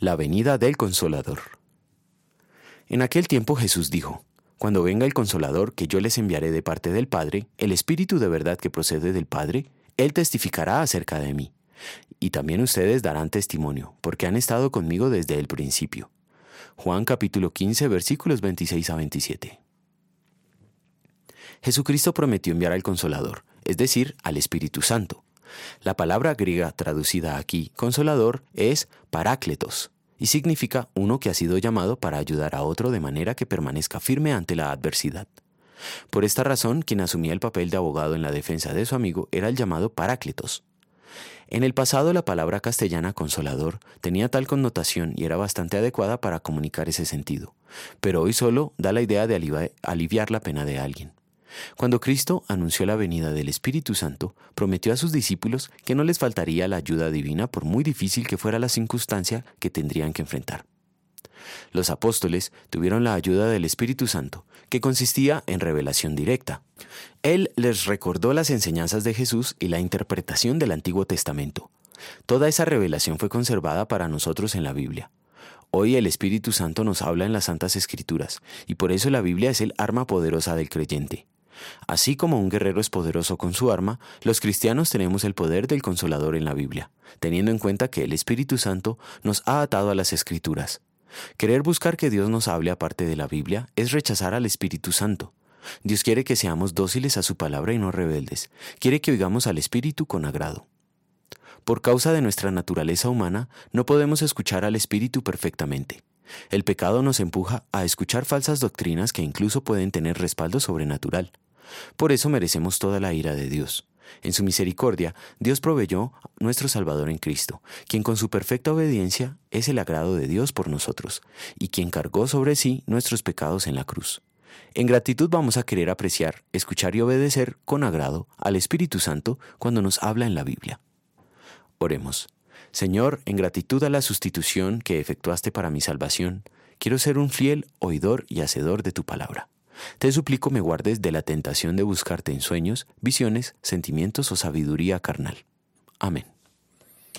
La venida del Consolador. En aquel tiempo Jesús dijo, Cuando venga el Consolador que yo les enviaré de parte del Padre, el Espíritu de verdad que procede del Padre, Él testificará acerca de mí. Y también ustedes darán testimonio, porque han estado conmigo desde el principio. Juan capítulo 15 versículos 26 a 27. Jesucristo prometió enviar al Consolador, es decir, al Espíritu Santo. La palabra griega traducida aquí, consolador, es parácletos, y significa uno que ha sido llamado para ayudar a otro de manera que permanezca firme ante la adversidad. Por esta razón, quien asumía el papel de abogado en la defensa de su amigo era el llamado parácletos. En el pasado la palabra castellana consolador tenía tal connotación y era bastante adecuada para comunicar ese sentido, pero hoy solo da la idea de aliviar la pena de alguien. Cuando Cristo anunció la venida del Espíritu Santo, prometió a sus discípulos que no les faltaría la ayuda divina por muy difícil que fuera la circunstancia que tendrían que enfrentar. Los apóstoles tuvieron la ayuda del Espíritu Santo, que consistía en revelación directa. Él les recordó las enseñanzas de Jesús y la interpretación del Antiguo Testamento. Toda esa revelación fue conservada para nosotros en la Biblia. Hoy el Espíritu Santo nos habla en las Santas Escrituras, y por eso la Biblia es el arma poderosa del creyente. Así como un guerrero es poderoso con su arma, los cristianos tenemos el poder del consolador en la Biblia, teniendo en cuenta que el Espíritu Santo nos ha atado a las Escrituras. Querer buscar que Dios nos hable aparte de la Biblia es rechazar al Espíritu Santo. Dios quiere que seamos dóciles a su palabra y no rebeldes. Quiere que oigamos al Espíritu con agrado. Por causa de nuestra naturaleza humana, no podemos escuchar al Espíritu perfectamente. El pecado nos empuja a escuchar falsas doctrinas que incluso pueden tener respaldo sobrenatural. Por eso merecemos toda la ira de Dios. En su misericordia, Dios proveyó nuestro Salvador en Cristo, quien con su perfecta obediencia es el agrado de Dios por nosotros, y quien cargó sobre sí nuestros pecados en la cruz. En gratitud vamos a querer apreciar, escuchar y obedecer con agrado al Espíritu Santo cuando nos habla en la Biblia. Oremos. Señor, en gratitud a la sustitución que efectuaste para mi salvación, quiero ser un fiel oidor y hacedor de tu palabra. Te suplico me guardes de la tentación de buscarte en sueños, visiones, sentimientos o sabiduría carnal. Amén.